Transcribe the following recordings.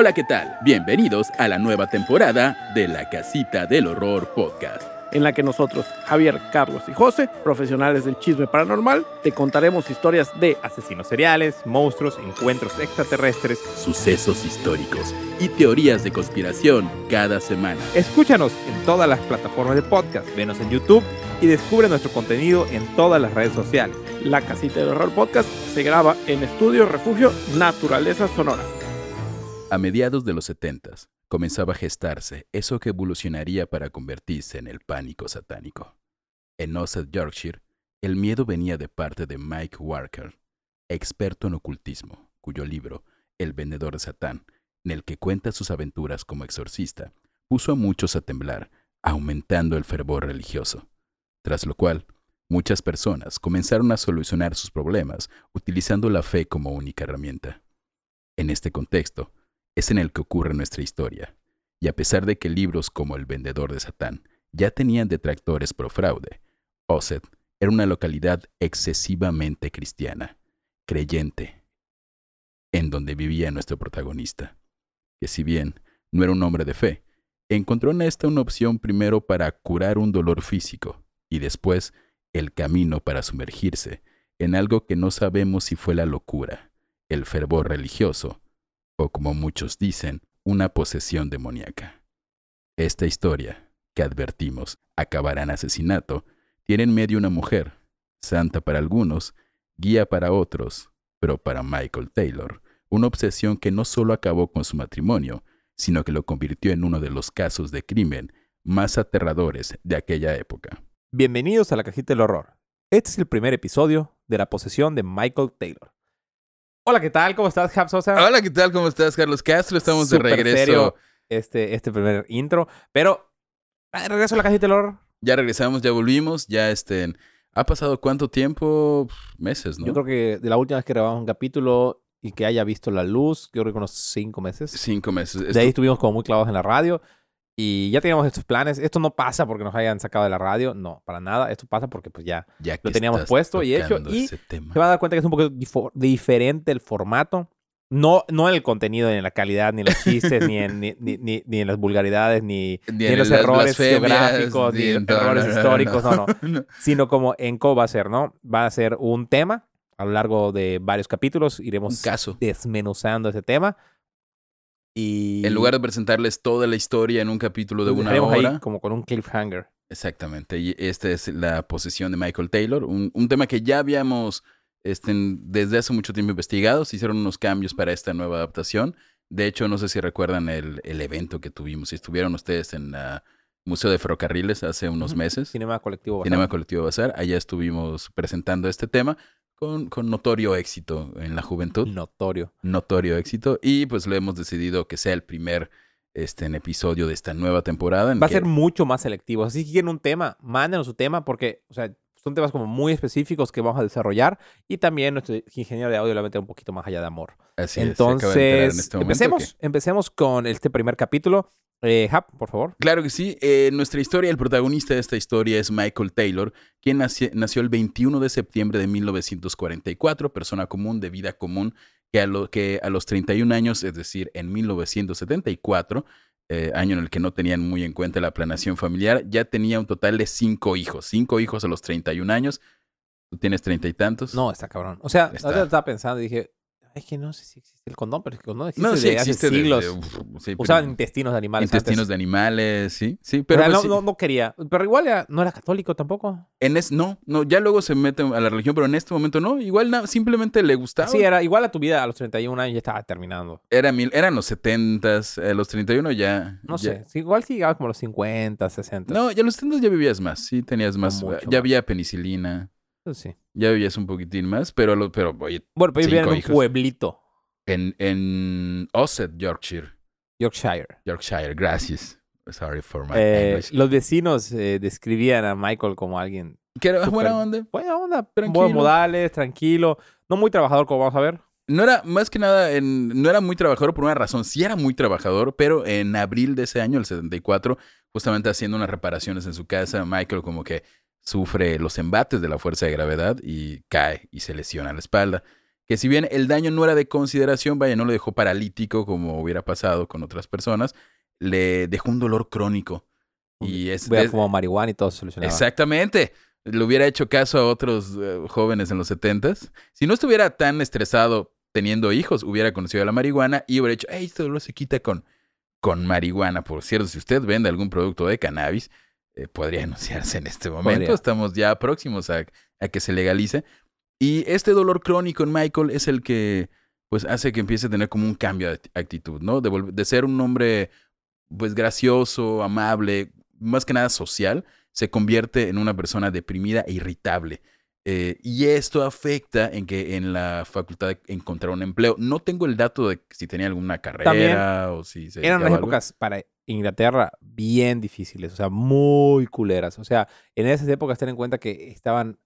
Hola, ¿qué tal? Bienvenidos a la nueva temporada de La Casita del Horror Podcast. en la que nosotros, Javier, Carlos y José, profesionales del chisme paranormal, te contaremos historias de asesinos seriales, monstruos, encuentros extraterrestres. Sucesos históricos y teorías de conspiración cada semana. Escúchanos en todas las plataformas de podcast, venos en YouTube y descubre nuestro contenido en todas las redes sociales. La Casita del Horror Podcast. Se graba en Estudio Refugio Naturaleza Sonora. A mediados de los 70 comenzaba a gestarse eso que evolucionaría para convertirse en el pánico satánico. En Osset, Yorkshire, el miedo venía de parte de Mike Walker, experto en ocultismo, cuyo libro, El vendedor de Satán, en el que cuenta sus aventuras como exorcista, puso a muchos a temblar, aumentando el fervor religioso. Tras lo cual, muchas personas comenzaron a solucionar sus problemas utilizando la fe como única herramienta. En este contexto, es en el que ocurre nuestra historia, y a pesar de que libros como El vendedor de Satán ya tenían detractores pro fraude, Osset era una localidad excesivamente cristiana, creyente, en donde vivía nuestro protagonista, que si bien no era un hombre de fe, encontró en esta una opción primero para curar un dolor físico y después el camino para sumergirse en algo que no sabemos si fue la locura, el fervor religioso, o como muchos dicen, una posesión demoníaca. Esta historia, que advertimos acabará en asesinato, tiene en medio una mujer, santa para algunos, guía para otros, pero para Michael Taylor, una obsesión que no solo acabó con su matrimonio, sino que lo convirtió en uno de los casos de crimen más aterradores de aquella época. Bienvenidos a la cajita del horror. Este es el primer episodio de la posesión de Michael Taylor. Hola, ¿qué tal? ¿Cómo estás, Jab Sosa? Hola, ¿qué tal? ¿Cómo estás, Carlos Castro? Estamos de Súper regreso. serio este, este primer intro, pero ah, regreso a la cajita del horror. Ya regresamos, ya volvimos, ya este, ¿Ha pasado cuánto tiempo? Meses, ¿no? Yo creo que de la última vez que grabamos un capítulo y que haya visto la luz, yo creo que unos cinco meses. Cinco meses. De Esto- ahí estuvimos como muy clavados en la radio y ya teníamos estos planes. Esto no pasa porque nos hayan sacado de la radio, no, para nada. Esto pasa porque pues ya ya lo teníamos puesto y hecho, y tema. se van a dar cuenta que es un poco difo- diferente el formato. No, no en el contenido, ni en la calidad, ni en los chistes, ni, en, ni, ni, ni- en las vulgaridades, ni, en en los errores geográficos, ni en errores no, no, históricos, no, no. no. Sino como en cómo va a ser, ¿no? Va a ser un tema a lo largo de varios capítulos. Iremos caso. desmenuzando ese tema. Y En lugar de presentarles toda la historia en un capítulo de una hora. ahí como con un cliffhanger. Exactamente. Y esta es la posesión de Michael Taylor, un, un tema que ya habíamos este, desde hace mucho tiempo investigado. Se hicieron unos cambios para esta nueva adaptación. De hecho, no sé si recuerdan el, el evento que tuvimos. Si estuvieron ustedes en el Museo de Ferrocarriles hace unos meses. Cinema colectivo. Cinema basado. Colectivo Bazar. Allá estuvimos presentando este tema con, con notorio éxito en la juventud. Notorio. Notorio éxito. Y pues lo hemos decidido que sea el primer este, en episodio de esta nueva temporada. en Va a que- ser mucho más selectivo. Así que quieren un tema, mándenos su tema porque, o sea, son temas como muy específicos que vamos a desarrollar y también nuestro ingeniero de audio le va a meter un poquito más allá de amor. Así es, se acaba de enterar Entonces, en este empecemos, empecemos con este primer capítulo. Eh, Hap, por favor. Claro que sí. Eh, nuestra historia, el protagonista de esta historia es Michael Taylor, quien naci- nació el 21 de septiembre de 1944, persona común de vida común, que a, lo, que a los 31 años, es decir, en 1974, eh, año en el que no tenían muy en cuenta la planeación familiar, ya tenía un total de cinco hijos. Cinco hijos a los 31 años. ¿Tú tienes treinta y tantos? No, está cabrón. O sea, Está. estaba pensando y dije, es que no sé si existe el condón, pero el condón existe no, sí desde hace existe siglos. sí, Usaban intestinos de animales. intestinos antes. de animales, sí, sí, Pero pero pues no, no, no quería. Pero igual era- no era católico tampoco. En es, no, no, ya luego se mete a la religión, pero en este momento no. Igual na- simplemente le gustaba. Sí, era igual a tu vida a los 31 años ya estaba terminando. Era mil, eran los 70s, a los 31 ya. No ya- sé, sí, igual sí llegaba como a los 50, 60. No, ya a los 70 ya vivías más, sí, tenías más. ya más. había penicilina, Pues sí. ya vivías un poquitín más, pero, lo- pero oye, Bueno, pero vivía en un hijos. pueblito, en, en Osset, Yorkshire. Yorkshire. Yorkshire, gracias. Sorry for my Eh, English. los vecinos eh, describían a Michael como alguien Que era súper- buena onda. buena onda, Tranquilo. buenos modales, tranquilo, no muy trabajador como vamos a ver. No era, más que nada, en- no era muy trabajador por una razón. Sí era muy trabajador, pero en abril de ese año, el 74, justamente haciendo unas reparaciones en su casa, Michael como que sufre los embates de la fuerza de gravedad y cae y se lesiona la espalda. que si bien el daño no era de consideración, vaya, no lo dejó paralítico como hubiera pasado con otras personas, le dejó un dolor crónico. Y es, Hubiera es- fumado marihuana y todo se solucionaba. Exactamente. Le hubiera hecho caso a otros eh, jóvenes en los setentas. Si no estuviera tan estresado teniendo hijos, hubiera conocido la marihuana y hubiera dicho, hey, este dolor se quita con, con marihuana. Por cierto, si usted vende algún producto de cannabis, eh, podría anunciarse en este momento. Podría. Estamos ya próximos a, a que se legalice. Y este dolor crónico en Michael es el que pues hace que empiece a tener como un cambio de actitud, ¿no? De, de ser un hombre pues gracioso, amable, más que nada social, se convierte en una persona deprimida e irritable. Eh, y esto afecta en que en la facultad encontrar un empleo. No tengo el dato de si tenía alguna carrera o si se Eran unas algo. épocas para Inglaterra bien difíciles, o sea, muy culeras. O sea, en esas épocas ten en cuenta que estaban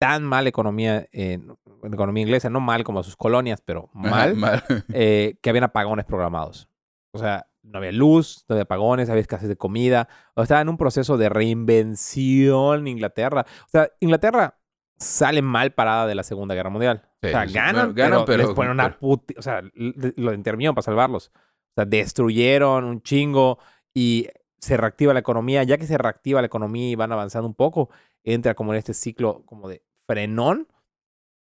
tan mal economía, en, en economía inglesa, no mal como sus colonias, pero Ajá, mal, mal. eh, que habían apagones programados. O sea, no había luz, no había apagones, había escasez de comida. O sea, estaba en un proceso de reinvención Inglaterra. O sea, Inglaterra sale mal parada de la Segunda Guerra Mundial. Sí, o sea, ganan, bueno, ganan, pero, les pero- ponen una puti... O sea, lo intervinieron para salvarlos. O sea, destruyeron un chingo y se reactiva la economía. Ya que se reactiva la economía y van avanzando un poco, entra como en este ciclo como de frenón.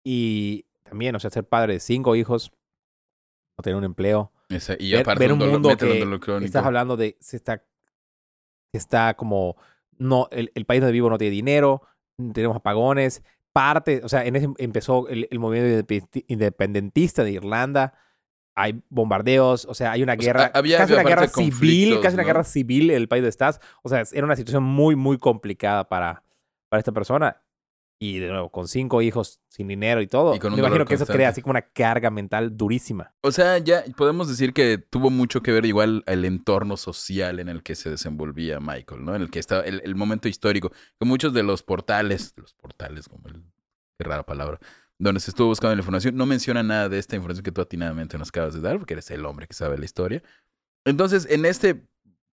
Y también, o sea, ser padre de cinco hijos, no tener un empleo Esa- y ver, ver un dolor- mundo que estás hablando de se está está como no el, el país donde vivo no tiene dinero tenemos apagones parte o sea en ese empezó el, el movimiento independentista de Irlanda hay bombardeos o sea hay una O sea, guerra había- casi había una guerra civil casi una guerra civil en el país de estás o sea era una situación muy muy complicada para para esta persona y de nuevo con cinco hijos sin dinero y todo Y con me imagino que eso crea así como una carga mental durísima O sea, ya podemos decir que tuvo mucho que ver igual el entorno social en el que se desenvolvía Michael, ¿no? En el que estaba el, el momento histórico. Que muchos de los portales, los portales, como el, qué rara palabra, donde se estuvo buscando la información, no mencionan nada de esta información que tú atinadamente nos acabas de dar, porque eres el hombre que sabe la historia. Entonces, en este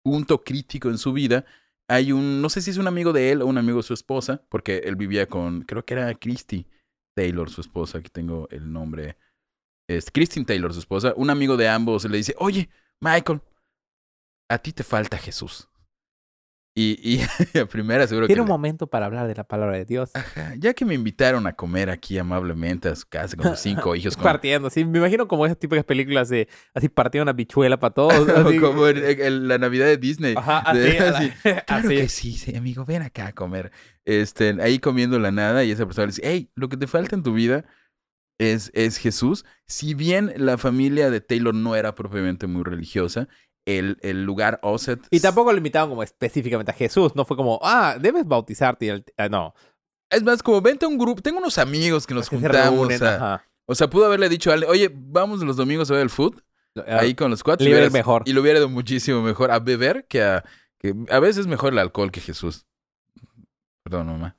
punto crítico en su vida, hay un, no sé si es un amigo de él o un amigo de su esposa, porque él vivía con, creo que era Christy Taylor, su esposa, aquí tengo el nombre es Christine Taylor, su esposa, un amigo de ambos le dice, oye, Michael, a ti te falta Jesús. Y, y a primera seguro tiene que... un le- momento para hablar de la palabra de Dios Ajá, ya que me invitaron a comer aquí amablemente a su casa con sus cinco hijos. Como, partiendo, sí. Me imagino como esas típicas películas de así partiendo una bichuela para todos. como- así. como en- en la Navidad de Disney. Ajá, De- así, la- así, Claro así. que sí, sí, amigo, ven acá a comer. Este, ahí comiendo la nada y esa persona le dice, hey, lo que te falta en tu vida es, es Jesús. Si bien la familia de Taylor no era propiamente muy religiosa, el, el lugar Osset... Y tampoco lo invitaban como específicamente a Jesús. No fue como, ah, debes bautizarte. y el- ah, no. Es más, como vente a un grupo, tengo unos amigos que nos Que se juntamos reúnen, a- ajá. O sea, pudo haberle dicho a alguien, oye, vamos los domingos a ver el food, Ah, ahí con los cuatro. y hubiera ido hubieras- mejor. Y lo hubiera ido muchísimo mejor a beber que a... Que a veces es mejor el alcohol que Jesús. Perdón, mamá.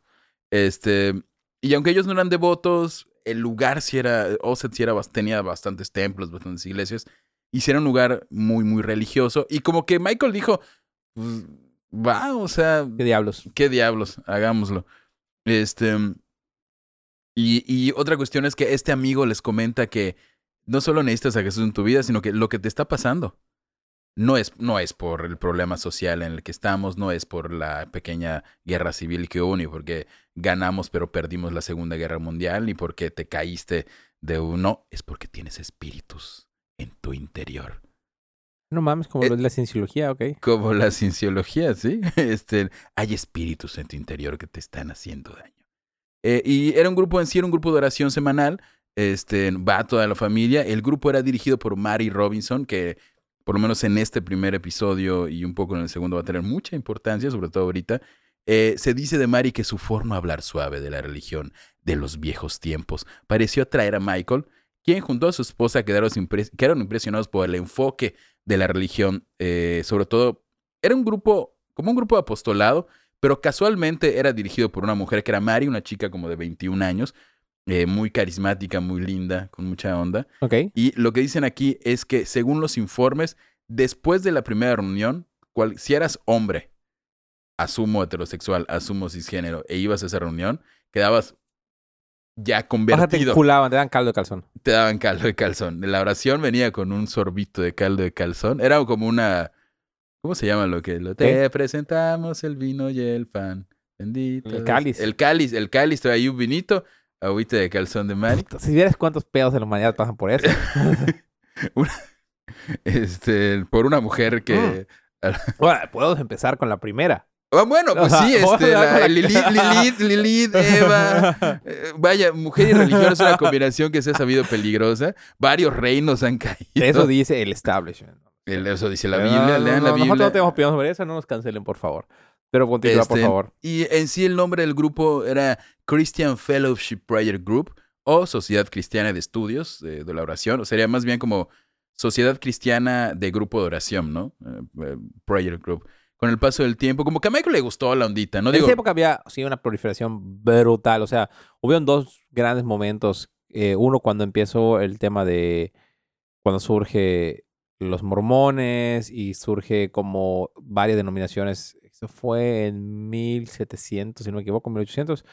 Este... Y aunque ellos no eran devotos, el lugar sí era... Osset sí era, tenía bastantes templos, bastantes iglesias. Y sí era un lugar muy, muy religioso. Y como que Michael dijo, pues, va, o sea, ¿Qué diablos? ¿Qué diablos? Hagámoslo. Este. Y, y otra cuestión es que este amigo les comenta que no solo necesitas a Jesús en tu vida, sino que lo que te está pasando no es, no es por el problema social en el que estamos, no es por la pequeña guerra civil que hubo, ni porque ganamos pero perdimos la Segunda Guerra Mundial, ni porque te caíste de uno, es porque tienes espíritus en tu interior. No mames, como Eh, la cienciología, ok. Como la cienciología, ¿sí? Este, hay espíritus en tu interior que te están haciendo daño. Eh, y era un grupo en sí, era un grupo de oración semanal. Este, va toda la familia. El grupo era dirigido por Mary Robinson, que por lo menos en este primer episodio y un poco en el segundo va a tener mucha importancia, sobre todo ahorita. Eh, se dice de Mary que su forma de hablar suave de la religión de los viejos tiempos pareció atraer a Michael, quien junto a su esposa quedaron, impres- quedaron impresionados por el enfoque de la religión, eh, sobre todo, era un grupo, como un grupo de apostolado, pero casualmente era dirigido por una mujer que era Mary, una chica como de 21 años, eh, muy carismática, muy linda, con mucha onda. Ok. Y lo que dicen aquí es que, según los informes, después de la primera reunión, cual- si eras hombre, asumo heterosexual, asumo cisgénero, e ibas a esa reunión, quedabas ya O sea, te convertido. enculaban, te dan caldo de calzón. te daban caldo de calzón. La oración venía con un sorbito de caldo de calzón. Era como una. ¿Cómo se llama lo que? Lo, te presentamos el vino y el pan. Bendito. El cáliz. El cáliz. El cáliz. Trae ahí un vinito. Agüita de calzón de. Puta, Si vieras cuántos pedos de la humanidad pasan por eso. Este, por una mujer que. Ahora, podemos empezar con la primera. Ah, bueno, pues sí, este, la- la- Lilith, Lilith, Lilith, Eva. Eh, Vaya, mujer y religión es una combinación que se ha sabido peligrosa. Varios reinos han caído. Eso dice el establishment. El- Eso dice la No, Biblia, no, lean no, la Nosotros Biblia. no tenemos opinión sobre eso, no nos cancelen, por favor. Pero continúa, por Este, favor. Y en sí el nombre del grupo era Christian Fellowship Prayer Group o Sociedad Cristiana de Estudios eh, de la Oración. O sería más bien como Sociedad Cristiana de Grupo de Oración, ¿no? Eh, prayer Group. Con el paso del tiempo, como que a Michael le gustó la ondita, ¿no? en Digo, esa época había sí, una proliferación brutal. O sea, hubieron dos grandes momentos. Eh, uno cuando empezó el tema de cuando surge los mormones y surge como varias denominaciones. Eso fue en 1700, si no me equivoco, 1800.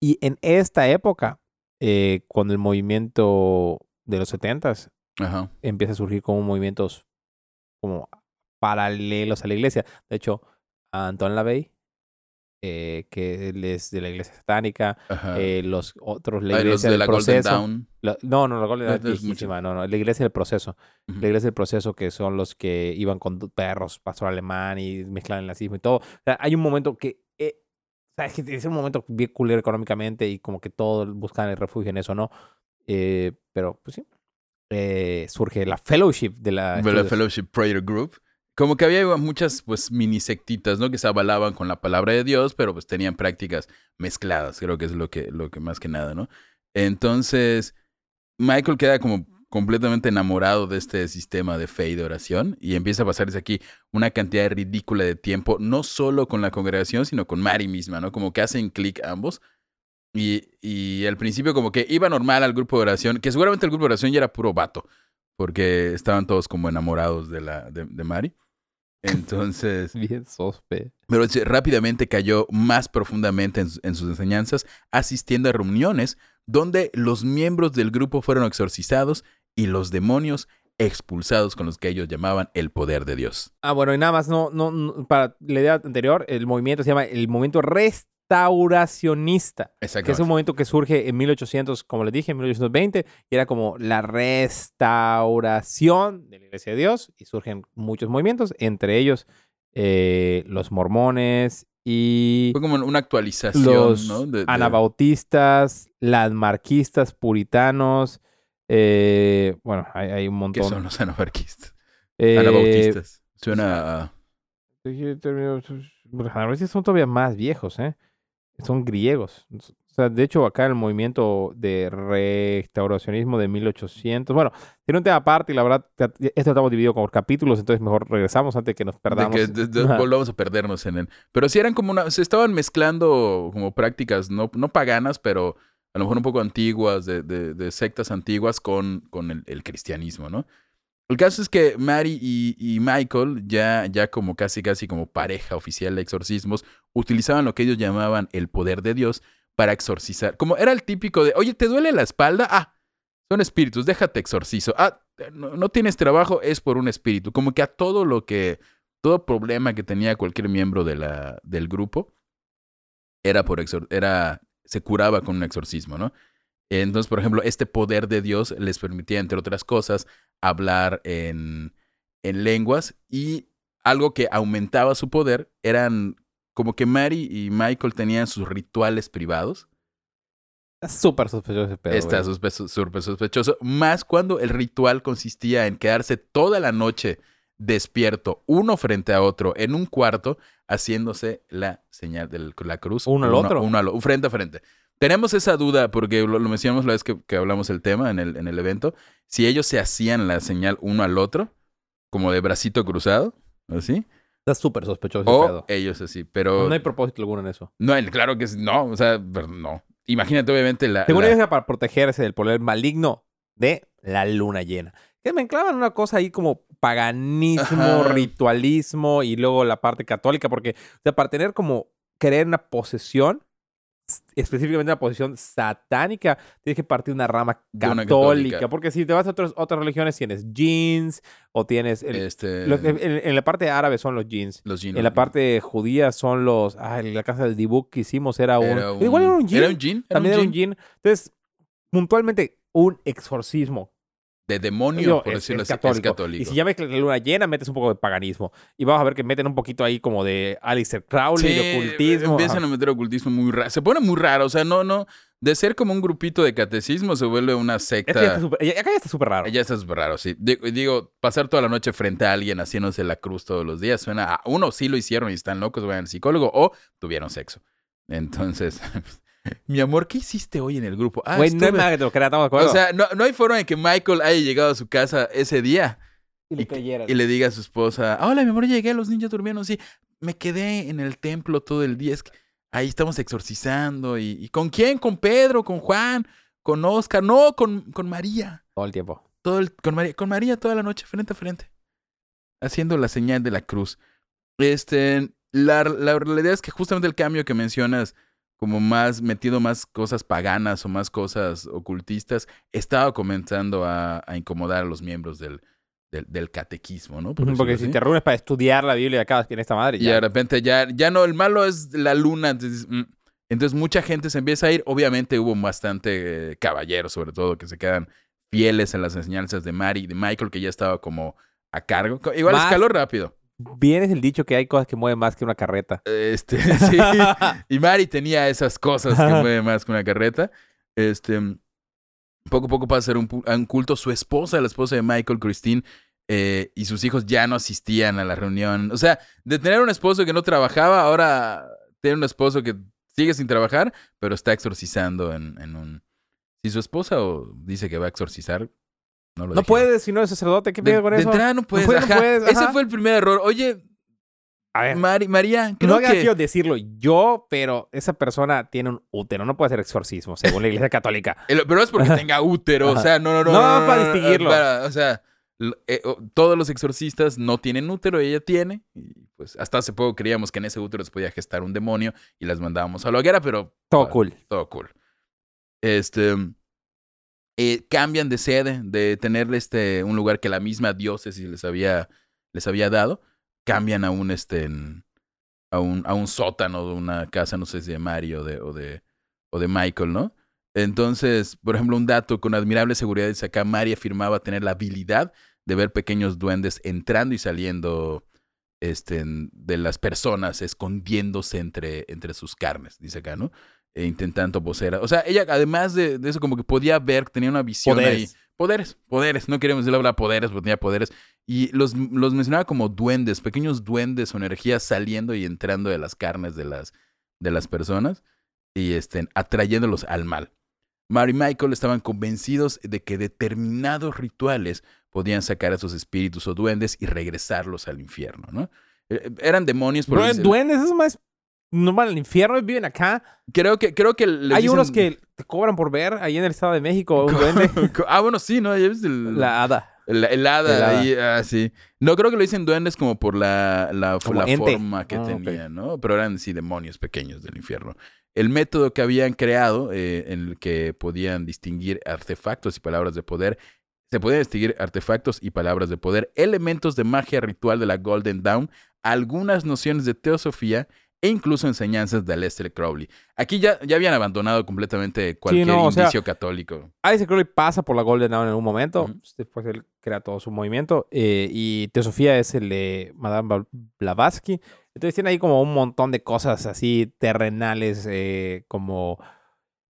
Y en esta época, eh, cuando el movimiento de los 70s Ajá. empieza a surgir como movimientos como paralelos a la iglesia. De hecho, Anton LaVey, eh, que es de la iglesia satánica, eh, los otros, la Ay, los iglesia de del la Golden proceso. Dawn. La- no, no, la Golden Dawn no es viejísima, no, no, la iglesia del proceso. Ujú. La iglesia del proceso que son los que iban con perros, pastor alemán y mezclan el nazismo y todo. O sea, hay un momento que... eh, o sea, es un momento bien culero económicamente y como que todos buscan el refugio en eso, ¿no? Eh, pero, pues sí. eh, surge la fellowship de la... de la. Fellowship Prayer Group. Como que había muchas, pues, mini sectitas, ¿no? Que se avalaban con la palabra de Dios, pero pues tenían prácticas mezcladas, creo que es lo que, lo que más que nada, ¿no? Entonces, Michael queda como completamente enamorado de este sistema de fe y de oración y empieza a pasarse aquí una cantidad ridícula de tiempo, no solo con la congregación, sino con Mary misma, ¿no? Como que hacen clic ambos. Y, y al principio como que iba normal al grupo de oración, que seguramente el grupo de oración ya era puro vato, porque estaban todos como enamorados de, la, de, de Mari. Entonces, Bien sospe. pero se- rápidamente cayó más profundamente en, su- en sus enseñanzas, asistiendo a reuniones donde los miembros del grupo fueron exorcizados y los demonios expulsados con los que ellos llamaban el poder de Dios. Ah, bueno, y nada más, no, no, no, para la idea anterior, el movimiento se llama el movimiento restauracionista, que es Exacto. un movimiento que surge en 1800, como les dije, en 1820, y era como la restauración de la Iglesia de Dios, y surgen muchos movimientos, entre ellos eh, los mormones y Fue como una actualización, los ¿no? De- de- anabautistas, las marquistas, puritanos, eh, bueno, hay, hay un ¿Qué montón. son los anabautistas? Eh, Anabautistas. Suena a... Términos- Los anabautistas son todavía más viejos, ¿eh? Son griegos. O sea, de hecho, acá el movimiento de restauracionismo de 1800. Bueno, tiene un tema aparte y la verdad, esto estamos dividido por capítulos, entonces mejor regresamos antes que nos de perdamos. que de- de- Ajá. volvamos a perdernos en él. Pero sí eran como una, se estaban mezclando como prácticas no, no paganas, pero a lo mejor un poco antiguas, de, de- de sectas antiguas con, con el, el cristianismo, ¿no? El caso es que Mary y, Michael, ya, ya como casi casi como pareja oficial de exorcismos, utilizaban lo que ellos llamaban el poder de Dios para exorcizar. Como era el típico de, oye, ¿te duele la espalda? Ah, son espíritus, déjate exorcizo. Ah, no, no tienes trabajo, es por un espíritu. Como que a todo lo que todo problema que tenía cualquier miembro de la, del grupo era por exor era se curaba con un exorcismo, ¿no? Entonces, por ejemplo, este poder de Dios les permitía, entre otras cosas, hablar en, en lenguas y algo que aumentaba su poder eran como que Mary y Michael tenían sus rituales privados. Está súper sospechoso ese pedo. Está sospe- súper sospechoso. Más cuando el ritual consistía en quedarse toda la noche despierto, uno frente a otro, en un cuarto, haciéndose la señal de la cruz. ¿Uno al otro? Uno al o- frente a frente. Tenemos esa duda porque lo, lo mencionamos la vez que, que hablamos el tema en el, en el evento. Si ellos se hacían la señal uno al otro, como de bracito cruzado, así, Está súper sospechoso o pedo. ellos así, pero No hay propósito alguno en eso. no, claro que es- no, o sea, pero no. Imagínate obviamente la, Según la- ellos era para protegerse del poder maligno de la luna llena. Que me enclavan una cosa ahí como paganismo, Ajá. ritualismo y luego la parte católica, porque, o sea, para tener como querer una posesión, específicamente una posición satánica, tienes que partir una rama De una católica. Porque si te vas a otros, otras religiones, tienes jeans o tienes. el- Este, en, en la parte árabe son los jeans. los jeans. En la parte judía son los. Ah, en la casa del debug que hicimos era un. Era un- Igual era un jean. Era un jean. Era También un era un jean. Entonces, puntualmente, un exorcismo. De demonio, por es- decirlo es así. católico. Es católico. Y si ya ves que la luna llena, metes un poco de paganismo. Y vamos a ver que meten un poquito ahí como de Alistair Crowley, de ocultismo. Empiezan Ajá. a meter ocultismo muy raro. Se pone muy raro. O sea, no, no. De ser como un grupito de catecismo se vuelve una Es que ya secta. está ya- acá ya está súper raro. Ya está súper raro, sí. Digo, digo, pasar toda la noche frente a alguien haciéndose la cruz todos los días suena a uno sí lo hicieron y están locos, vayan al psicólogo o tuvieron sexo. Entonces, mi amor, ¿qué hiciste hoy en el grupo? Ah, Güey, no nada que te lo crea, estamos de acuerdo. O sea, no, no hay forma en que Michael haya llegado a su casa ese día y le y le diga a su esposa, hola, mi amor, llegué, los niños durmieron, sí, me quedé en el templo todo el día, es que ahí estamos exorcizando, y, ¿y con quién? ¿Con Pedro? ¿Con Juan? ¿Con Oscar? No, con, con María. Todo el tiempo. Todo el- con, María, con María toda la noche, frente a frente, haciendo la señal de la cruz. Este, la, la realidad es que justamente el cambio que mencionas, como más metido más cosas paganas o más cosas ocultistas, estaba comenzando a, a incomodar a los miembros del, del, del catequismo, ¿no? Por Porque si así. te reúnes para estudiar la Biblia acá en esta madre, Y ya. de repente ya, ya no, el malo es la luna. Entonces, mm. Entonces mucha gente se empieza a ir. Obviamente hubo bastante eh, caballeros, sobre todo, que se quedan fieles a las enseñanzas de Mari de Michael, que ya estaba como a cargo. Igual Más- escaló rápido. Bien es el dicho que hay cosas que mueven más que una carreta. Este, sí. Y Mari tenía esas cosas que mueve más que una carreta. Este, poco a poco pasa a ser un culto. Su esposa, la esposa de Michael, Christine, eh, y sus hijos ya no asistían a la reunión. O sea, de tener un esposo que no trabajaba, ahora tiene un esposo que sigue sin trabajar, pero está exorcizando en, en un... Si su esposa o dice que va a exorcizar, no lo No puedes si no eres sacerdote. ¿Qué pedo con de eso? entrada no puedes. puedes, no ajá. puedes, Ese fue el primer error. Oye, A ver, Mari- María, creo no que... quiero decirlo yo, pero esa persona tiene un útero. No puede hacer exorcismo, según la iglesia católica. Pero no es porque tenga útero, o sea, no, no, no. No, para distinguirlo. para- o sea, eh, todos los exorcistas no tienen útero, ella tiene. Y pues hasta hace poco creíamos que en ese útero se podía gestar un demonio y las mandábamos a la hoguera, pero Todo Ah, cool. todo cool. Este. Eh, cambian de sede, de tener este, un lugar que la misma diócesis les había, les había dado, cambian a un, este, a un, a un sótano de una casa, no sé si de Mario o de, o de, o de Michael, ¿no? Entonces, por ejemplo, un dato con admirable seguridad dice acá, Mari afirmaba tener la habilidad de ver pequeños duendes entrando y saliendo este, de las personas, escondiéndose entre, entre sus carnes, dice acá, ¿no? E intentando poseer. a- O sea, ella, además de, de eso, como que podía ver, tenía una visión ahí. Poderes. Poderes, poderes. No queremos decir la palabra poderes, pero tenía poderes. Y los, los mencionaba como duendes, pequeños duendes o energías saliendo y entrando de las carnes de las, de las personas y este, atrayéndolos al mal. Mary y Michael estaban convencidos de que determinados rituales podían sacar a esos espíritus o duendes y regresarlos al infierno, ¿no? Eh, Eran demonios, por decir- duendes, eso es más. No van al infierno, viven acá. Creo que, creo que les Hay dicen- unos que te cobran por ver ahí en el Estado de México ah, bueno, sí, ¿no? El, La hada. el, el hada El hada. ahí, ah, sí. No creo que lo dicen duendes como por la, la, Como la ente. forma que Ah, ok. tenían, ¿no? Pero eran, sí, demonios pequeños del infierno. El método que habían creado, eh, en el que podían distinguir artefactos y palabras de poder, se podían distinguir artefactos y palabras de poder, elementos de magia ritual de la Golden Dawn, algunas nociones de teosofía e incluso enseñanzas de Aleister Crowley. Aquí ya, ya habían abandonado completamente cualquier no, o sea, indicio católico. Alice Crowley pasa por la Golden Dawn en un momento. Ujú. Después él crea todo su movimiento. eh, y Teosofía es el de Madame Bla- Blavatsky. Entonces tiene ahí como un montón de cosas así terrenales, eh, como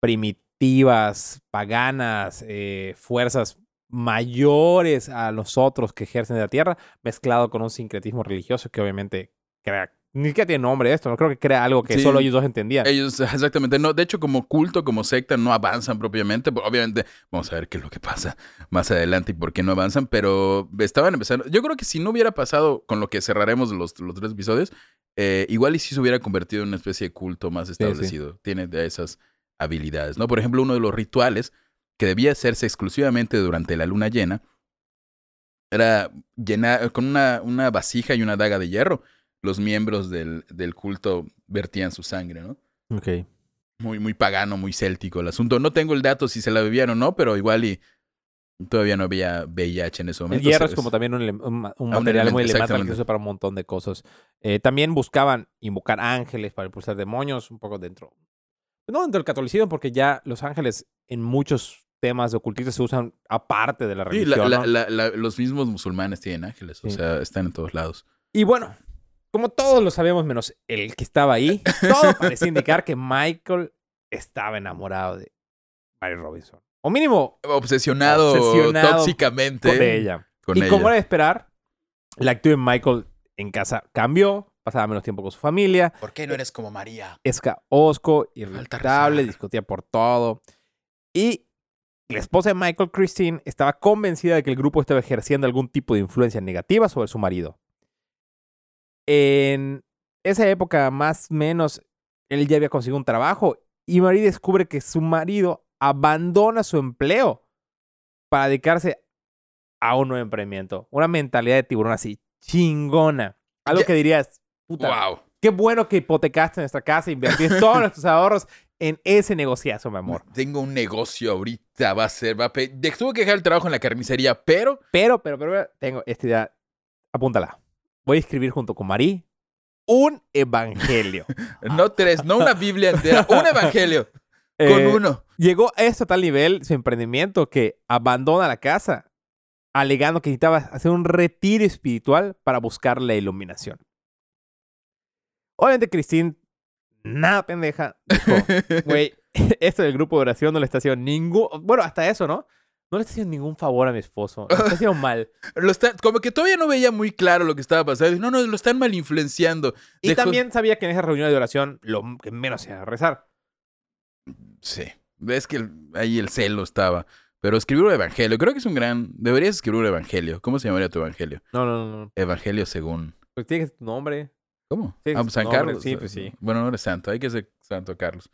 primitivas, paganas, eh, fuerzas mayores a los otros que ejercen de la tierra, mezclado con un sincretismo religioso que obviamente crea. Ni siquiera tiene nombre esto, no creo que crea algo que Sí. solo ellos dos entendían. Ellos, exactamente. No, de hecho, como culto, como secta, no avanzan propiamente. pero Obviamente, vamos a ver qué es lo que pasa más adelante y por qué no avanzan, pero estaban empezando. Yo creo que si no hubiera pasado con lo que cerraremos los, los tres episodios, eh, igual y si se hubiera convertido en una especie de culto más establecido. Tiene de esas habilidades, ¿no? Por ejemplo, uno de los rituales que debía hacerse exclusivamente durante la luna llena era llenar con una, una vasija y una daga de hierro. Los miembros del, del culto vertían su sangre, ¿no? Ok. muy, muy pagano, muy céltico el asunto. No tengo el dato si se la bebían o no, pero igual y todavía no había VIH en ese El momento. hierro es como también un, un Ah, un material muy elemental que se para un montón de cosas. Eh, también buscaban invocar ángeles para impulsar demonios, un poco dentro. No dentro del catolicismo, porque ya los ángeles en muchos temas de ocultismo se usan aparte de la Sí, religión. la- ¿no? la- los mismos musulmanes tienen ángeles, o Sí. sea, están en todos lados. Y bueno, como todos lo sabemos, menos el que estaba ahí, todo parecía indicar que Michael estaba enamorado de Mary Robinson. O mínimo Obsesionado, Obsesionado tóxicamente con ella. con y ella. como era de esperar, la actitud de Michael en casa cambió, pasaba menos tiempo con su familia, ¿Por qué no eres como María? es caosco, irritable, discutía por todo. Y la esposa de Michael, Christine, estaba convencida de que el grupo estaba ejerciendo algún tipo de influencia negativa sobre su marido. En esa época, más o menos, él ya había conseguido un trabajo y Marie descubre que su marido abandona su empleo para dedicarse a un nuevo emprendimiento. Una mentalidad de tiburón así, chingona. Algo que dirías, puta, Wow. Qué bueno que hipotecaste nuestra casa, invertiste todos nuestros ahorros en ese negociazo, mi amor. Tengo un negocio ahorita, va a ser, va a Tuve que dejar el trabajo en la carnicería, pero Pero, pero, pero, tengo esta idea. Apúntala. Voy a escribir junto con Marí un evangelio. no tres, no una Biblia entera, un evangelio con Eh, uno. Llegó a este tal nivel su emprendimiento que abandona la casa, alegando que necesitaba hacer un retiro espiritual para buscar la iluminación. Obviamente, Christine, nada pendeja, Güey, esto del grupo de oración no le está haciendo ningún. Bueno, hasta eso, ¿no? No le está haciendo ningún favor a mi esposo. Lo está haciendo mal. Lo está- como que todavía no veía muy claro lo que estaba pasando. No, no, lo están mal influenciando. Y Dejó- también sabía que en esa reunión de oración lo que menos era rezar. Sí, ves que ahí el celo estaba. Pero escribir un evangelio, creo que es un gran... Deberías escribir un evangelio. ¿Cómo se llamaría tu evangelio? No, no, no. no. Evangelio según... Pues tiene tu nombre. ¿Cómo? Sí, ah, pues San nombre, Carlos. sí, pues sí. Bueno, no eres santo, hay que ser santo Carlos.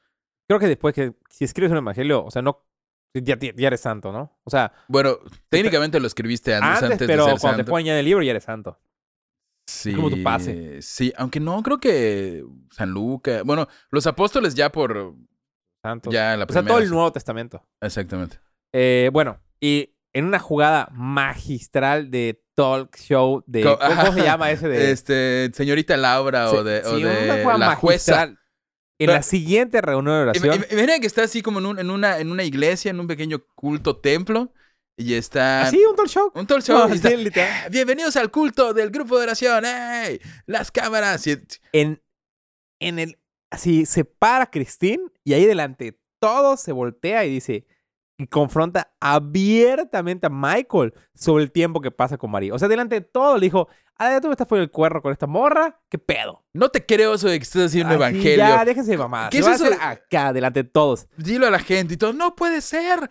Creo que después que si escribes un evangelio, o sea, no. Ya, eres santo, ¿no? O sea, Bueno, técnicamente lo escribiste antes, antes, antes, pero de ser cuando te santo. ponen ya en el libro ya eres santo. Sí, como tu pase. Sí, aunque no, creo que San Lucas... Bueno, los apóstoles ya por... Santo. Ya la o sea, primera... todo el Nuevo Testamento. Exactamente. Eh, bueno, y en una jugada magistral de talk show de. ¿Cómo, se llama ese de.? Este, señorita Laura o de, o sí, de una jugada la jueza. En Pero- la siguiente reunión de oración. Imagina que está así como en, un- en una, en una iglesia, en un pequeño culto templo, y está Así, un talk show. un talk show. No, está. "Ah, Bienvenidos al culto del grupo de oración. ¡Ey! Las cámaras. Y- En, en el. Así se para Christine y ahí delante todo se voltea y dice. Y confronta abiertamente a Michael sobre el tiempo que pasa con María. O sea, delante de todo le dijo: Ah, tú me estás poniendo el cuerno con esta morra. ¿Qué pedo? no te creo eso de que estás haciendo un Así, evangelio. Ya, déjense de mamadas. ¿Qué ¿Qué es eso acá, delante de todos. Dilo a la gente y todo. No puede ser.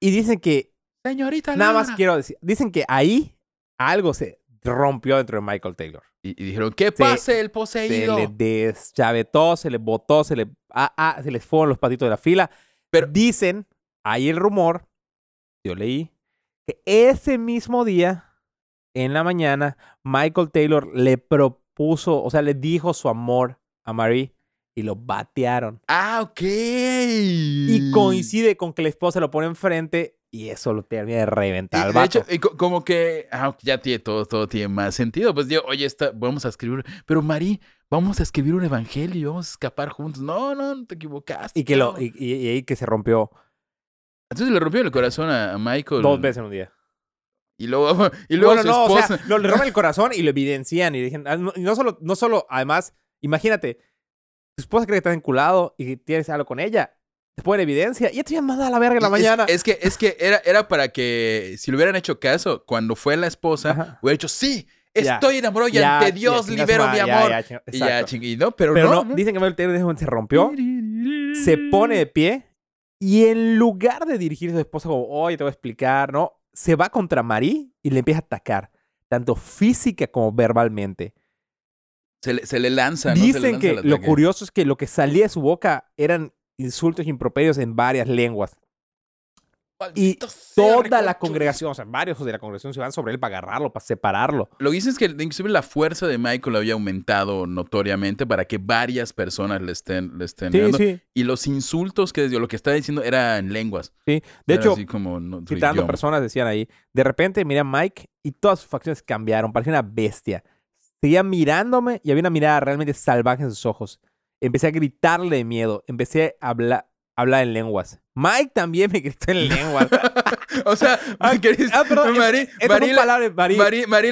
Y dicen que Señorita Nada Laura. más quiero decir, dicen que ahí algo se rompió dentro de Michael Taylor. Y, y dijeron, ¿qué pase el Se poseído? le deschavetó, se le botó, se le, ah, ah, se les fueron los patitos de la fila. Pero- dicen, ahí el rumor, yo leí, que ese mismo día, en la mañana, Michael Taylor le propuso, o sea, le dijo su amor a Marie y lo batearon. Ah, ok. Y coincide con que la esposa lo pone enfrente y eso lo termina de reventar Y, de hecho, y co- como que ah, ya tiene todo, todo tiene más sentido. Pues yo, oye, está, vamos a escribir, pero Mari, vamos a escribir un evangelio y vamos a escapar juntos. No, no, no te equivocaste. Y que lo, no. y, y- y ahí que se rompió Entonces le rompió el corazón a, a Michael. dos veces en un día. Y luego, y luego bueno, su no, o esposa. sea, lo, le rompen el corazón y lo evidencian y dicen, ah, no, no solo, no solo, además, imagínate, tu esposa cree que estás enculado y tienes algo con ella, te ponen evidencia y esto ya manda a la verga en la Es- mañana. Es, que, es que era, era para que si le hubieran hecho caso, cuando fue la esposa, Ajá. hubiera dicho, sí, estoy enamorado y Ya, ante Dios libero mi ya, amor. ya, y ya, ching- y no, pero, Pero no, no, dicen que Michael Taylor se rompió, se pone de pie y en lugar de dirigirse a su esposa como, oye, te voy a explicar, ¿no? Se va contra Marie y le empieza a atacar, tanto física como verbalmente. Se le, se le lanza, ¿no? Se le Dicen lanza que lo curioso es que lo que salía de su boca eran insultos y improperios en varias lenguas. Y sea, toda la congregación, o sea, varios de la congregación se van sobre él para agarrarlo, para separarlo. Lo que dicen es que inclusive la fuerza de Michael había aumentado notoriamente para que varias personas le estén, le estén Sí, dando. sí, Y los insultos que lo que estaba diciendo era en lenguas. sí. De Era hecho, así como citando personas decían ahí, de repente miré a Mike y todas sus facciones cambiaron, parecía una bestia. Seguía mirándome y había una mirada realmente salvaje en sus ojos. Empecé a gritarle de miedo, empecé a hablar, hablar en lenguas. Mike también me gritó en lenguas. O sea, Ah, ¿qué ah, perdón, son le-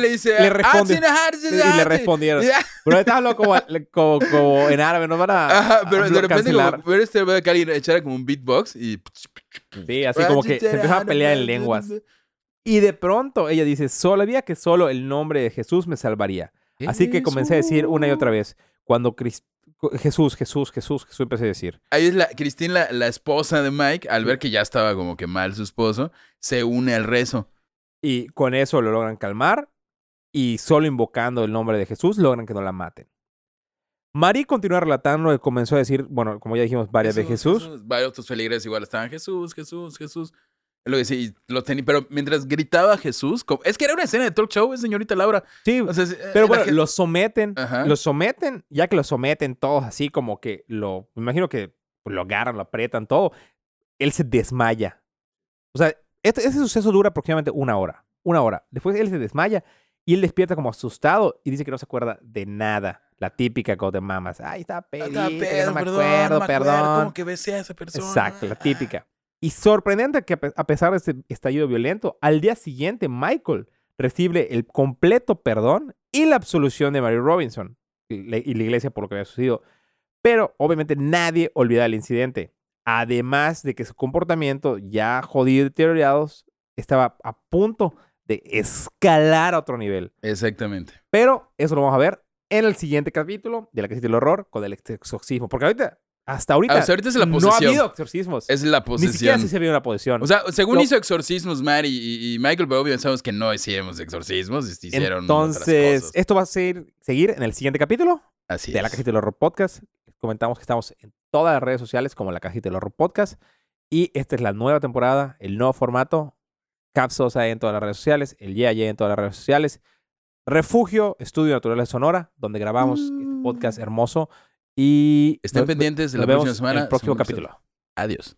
dice... Le responde. "Ah, y le respondieron. Pero ahorita hablo como, como, como en árabe, nos van a. Ajá, pero a de repente como ver este que alguien echara como un beatbox y... Sí, así como que se empezó a pelear en lenguas. Y de pronto ella dice: Solo había que solo el nombre de Jesús me salvaría. Así que comencé a decir una y otra vez: Cuando Jesús, Jesús, Jesús, Jesús, empecé a decir. Ahí es la Cristina, la, la esposa de Mike, al ver que ya estaba como que mal su esposo, se une al rezo. Y con eso lo logran calmar. Y solo invocando el nombre de Jesús logran que no la maten. Marí continúa relatando y comenzó a decir, bueno, como ya dijimos varias de Jesús. Varios otros feligreses igual estaban Jesús, Jesús, Jesús. Lo que sí, y lo tenía, pero mientras gritaba Jesús, como- es que era una escena de talk show, eh, señorita Laura. Sí, O sea, sí, Pero bueno, gente- lo someten, Ajá. lo someten, ya que lo someten todos así como que lo, me imagino que lo agarran, lo aprietan, todo, él se desmaya. O sea, este, ese suceso dura aproximadamente una hora, una hora. Después él se desmaya y él despierta como asustado y dice que no se acuerda de nada. La típica cosa de mamas. Ay, estaba Ah, pedo, no me perdón, acuerdo, acuerdo, perdón. Como que besé a esa persona. Exacto, la típica. Y sorprendente que a pe- a pesar de este estallido violento, al día siguiente Michael recibe el completo perdón y la absolución de Mary Robinson y la iglesia por lo que había sucedido. Pero obviamente nadie olvida el incidente. Además de que su comportamiento ya jodido y deteriorado estaba a punto de escalar a otro nivel. Exactamente. Pero eso lo vamos a ver en el siguiente capítulo de la casita del horror con el exorcismo. Porque ahorita, hasta ahorita, Hasta ahorita es la no ha posesión. habido exorcismos. Es la Ni siquiera posesión. si se vio una posesión. O sea, según Lo- hizo exorcismos Mary y, y Michael, pero obvio sabemos que no hicimos exorcismos, hicieron Entonces, otras cosas. esto va a ser, seguir en el siguiente capítulo Así de la. Cajita del Horror Podcast. Comentamos que estamos en todas las redes sociales como la Cajita del Horror Podcast. Y esta es la nueva temporada, el nuevo formato. Capsosa en todas las redes sociales, el Yeah Yeah en todas las redes sociales. Refugio, Estudio Naturales Sonora, donde grabamos este podcast hermoso. Y Estén nos- pendientes de nos la vemos próxima semana. en el próximo capítulo. Adiós.